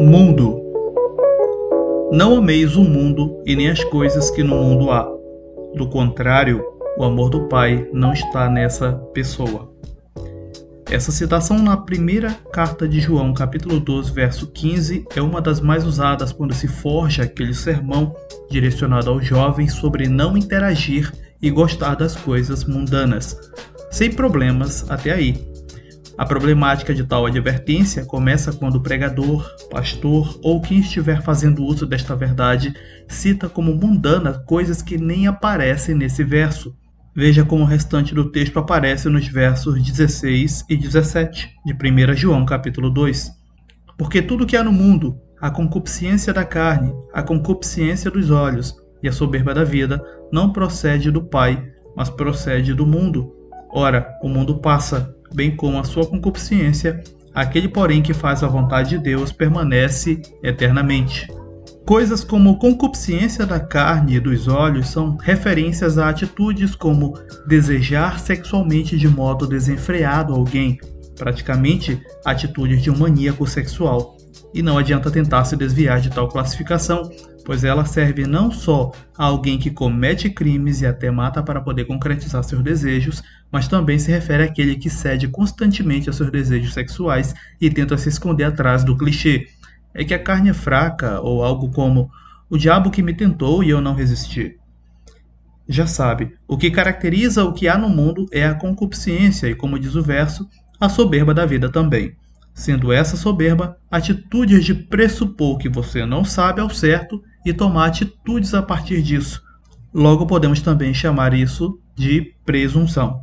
Mundo. Não ameis o mundo e nem as coisas que no mundo há. Do contrário, o amor do Pai não está nessa pessoa. Essa citação na primeira carta de João, capítulo 12, verso 15, é uma das mais usadas quando se forja aquele sermão direcionado aos jovens sobre não interagir e gostar das coisas mundanas. Sem problemas até aí. A problemática de tal advertência começa quando o pregador, pastor ou quem estiver fazendo uso desta verdade cita como mundana coisas que nem aparecem nesse verso Veja como o restante do texto aparece nos versos 16 e 17 de 1 João capítulo 2. Porque tudo que há no mundo, a concupiscência da carne, a concupiscência dos olhos e a soberba da vida, não procede do Pai, mas procede do mundo. Ora, o mundo passa, bem como a sua concupiscência, aquele, porém, que faz a vontade de Deus permanece eternamente. Coisas como concupiscência da carne e dos olhos são referências a atitudes como desejar sexualmente de modo desenfreado alguém, praticamente atitudes de um maníaco sexual. E não adianta tentar se desviar de tal classificação, pois ela serve não só a alguém que comete crimes e até mata para poder concretizar seus desejos, mas também se refere àquele que cede constantemente a seus desejos sexuais e tenta se esconder atrás do clichê é que a carne é fraca, ou algo como o diabo que me tentou e eu não resisti. Já sabe, o que caracteriza o que há no mundo é a concupiscência e, como diz o verso, a soberba da vida também. Sendo essa soberba atitudes de pressupor que você não sabe ao certo e tomar atitudes a partir disso. Logo podemos também chamar isso de presunção.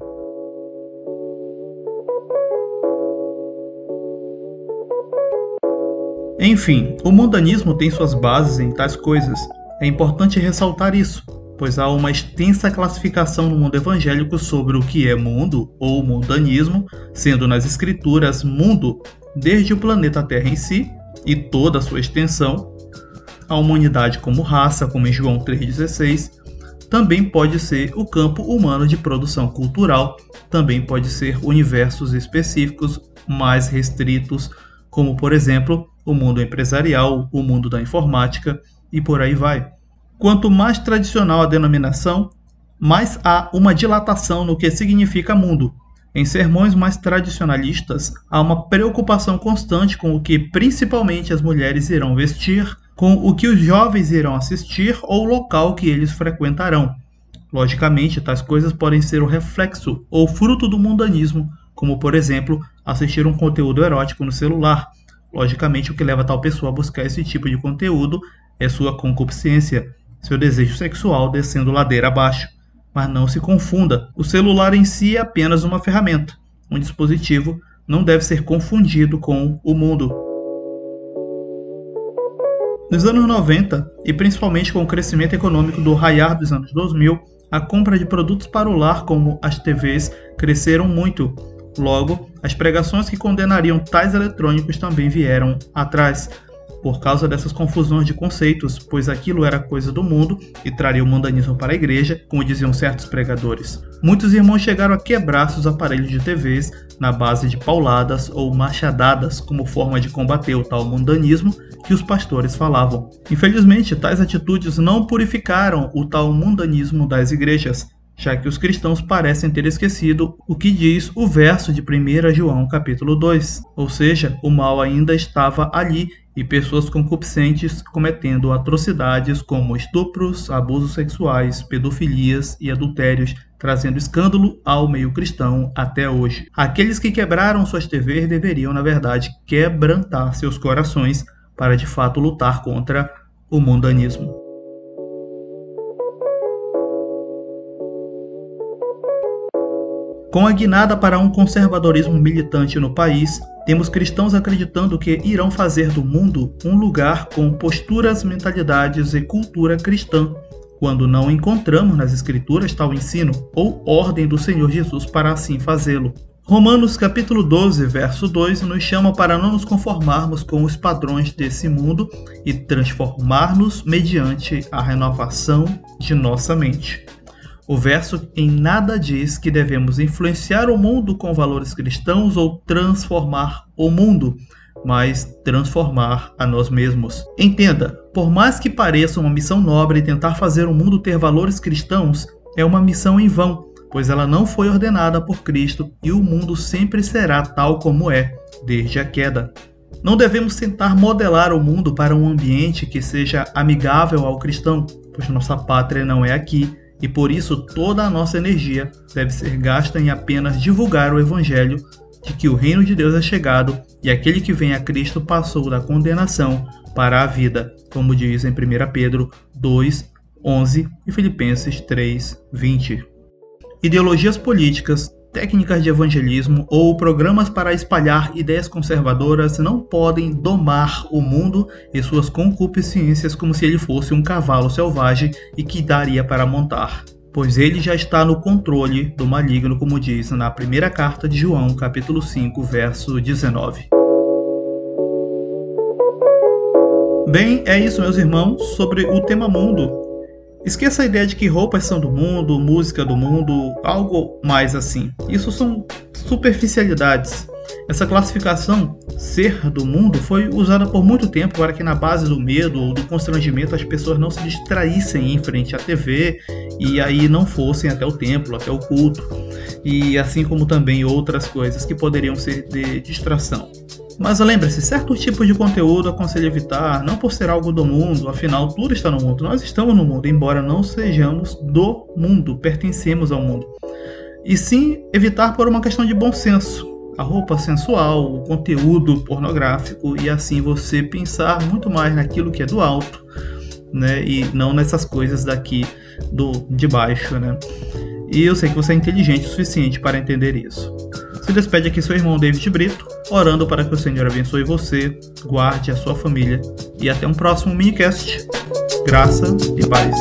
Enfim, o mundanismo tem suas bases em tais coisas. É importante ressaltar isso, pois há uma extensa classificação no mundo evangélico sobre o que é mundo ou mundanismo, sendo nas escrituras mundo desde o planeta Terra em si e toda a sua extensão, a humanidade como raça, como em João 3,16, também pode ser o campo humano de produção cultural, também pode ser universos específicos mais restritos, como por exemplo o mundo empresarial, o mundo da informática e por aí vai. Quanto mais tradicional a denominação, mais há uma dilatação no que significa mundo. Em sermões mais tradicionalistas, há uma preocupação constante com o que principalmente as mulheres irão vestir, com o que os jovens irão assistir ou o local que eles frequentarão. Logicamente, tais coisas podem ser o reflexo ou fruto do mundanismo, como por exemplo, assistir um conteúdo erótico no celular, Logicamente, o que leva tal pessoa a buscar esse tipo de conteúdo é sua concupiscência, seu desejo sexual descendo ladeira abaixo. Mas não se confunda, o celular em si é apenas uma ferramenta. Um dispositivo não deve ser confundido com o mundo. Nos anos 90, e principalmente com o crescimento econômico do raiar dos anos 2000, a compra de produtos para o lar, como as TVs, cresceram muito, Logo, as pregações que condenariam tais eletrônicos também vieram atrás, por causa dessas confusões de conceitos, pois aquilo era coisa do mundo e traria o mundanismo para a igreja, como diziam certos pregadores. Muitos irmãos chegaram a quebrar seus aparelhos de TVs na base de pauladas ou machadadas como forma de combater o tal mundanismo que os pastores falavam. Infelizmente, tais atitudes não purificaram o tal mundanismo das igrejas, já que os cristãos parecem ter esquecido o que diz o verso de 1 João capítulo 2, ou seja, o mal ainda estava ali e pessoas concupiscentes cometendo atrocidades como estupros, abusos sexuais, pedofilias e adultérios, trazendo escândalo ao meio cristão até hoje. Aqueles que quebraram suas TVs deveriam, na verdade, quebrantar seus corações para de fato lutar contra o mundanismo. Com a guinada para um conservadorismo militante no país, temos cristãos acreditando que irão fazer do mundo um lugar com posturas, mentalidades e cultura cristã, quando não encontramos nas Escrituras tal ensino ou ordem do Senhor Jesus para assim fazê-lo. Romanos capítulo 12, verso 2 nos chama para não nos conformarmos com os padrões desse mundo e transformar-nos mediante a renovação de nossa mente. O verso em nada diz que devemos influenciar o mundo com valores cristãos ou transformar o mundo, mas transformar a nós mesmos. Entenda, por mais que pareça uma missão nobre tentar fazer o mundo ter valores cristãos, é uma missão em vão, pois ela não foi ordenada por Cristo e o mundo sempre será tal como é, desde a queda. Não devemos tentar modelar o mundo para um ambiente que seja amigável ao cristão, pois nossa pátria não é aqui e por isso toda a nossa energia deve ser gasta em apenas divulgar o Evangelho de que o reino de Deus é chegado e aquele que vem a Cristo passou da condenação para a vida, como diz em 1 Pedro 2, 11 e Filipenses 3, 20. Ideologias políticas, técnicas de evangelismo ou programas para espalhar ideias conservadoras não podem domar o mundo e suas concupiscências como se ele fosse um cavalo selvagem e que daria para montar, pois ele já está no controle do maligno, como diz na primeira carta de João, capítulo 5, verso 19. Bem, é isso, meus irmãos, sobre o tema mundo. Esqueça a ideia de que roupas são do mundo, música do mundo, algo mais assim. Isso são superficialidades. Essa classificação ser do mundo foi usada por muito tempo para que na base do medo ou do constrangimento as pessoas não se distraíssem em frente à TV e aí não fossem até o templo, até o culto, e assim como também outras coisas que poderiam ser de distração. Mas lembre-se, certo tipo de conteúdo aconselho evitar, não por ser algo do mundo, afinal tudo está no mundo. Nós estamos no mundo, embora não sejamos do mundo, pertencemos ao mundo. E sim evitar por uma questão de bom senso. A roupa sensual, o conteúdo pornográfico e assim você pensar muito mais naquilo que é do alto, né, e não nessas coisas daqui do de baixo, né? E eu sei que você é inteligente o suficiente para entender isso. Se despede aqui seu irmão David Brito, orando para que o Senhor abençoe você, guarde a sua família e até um próximo minicast. Graça e paz.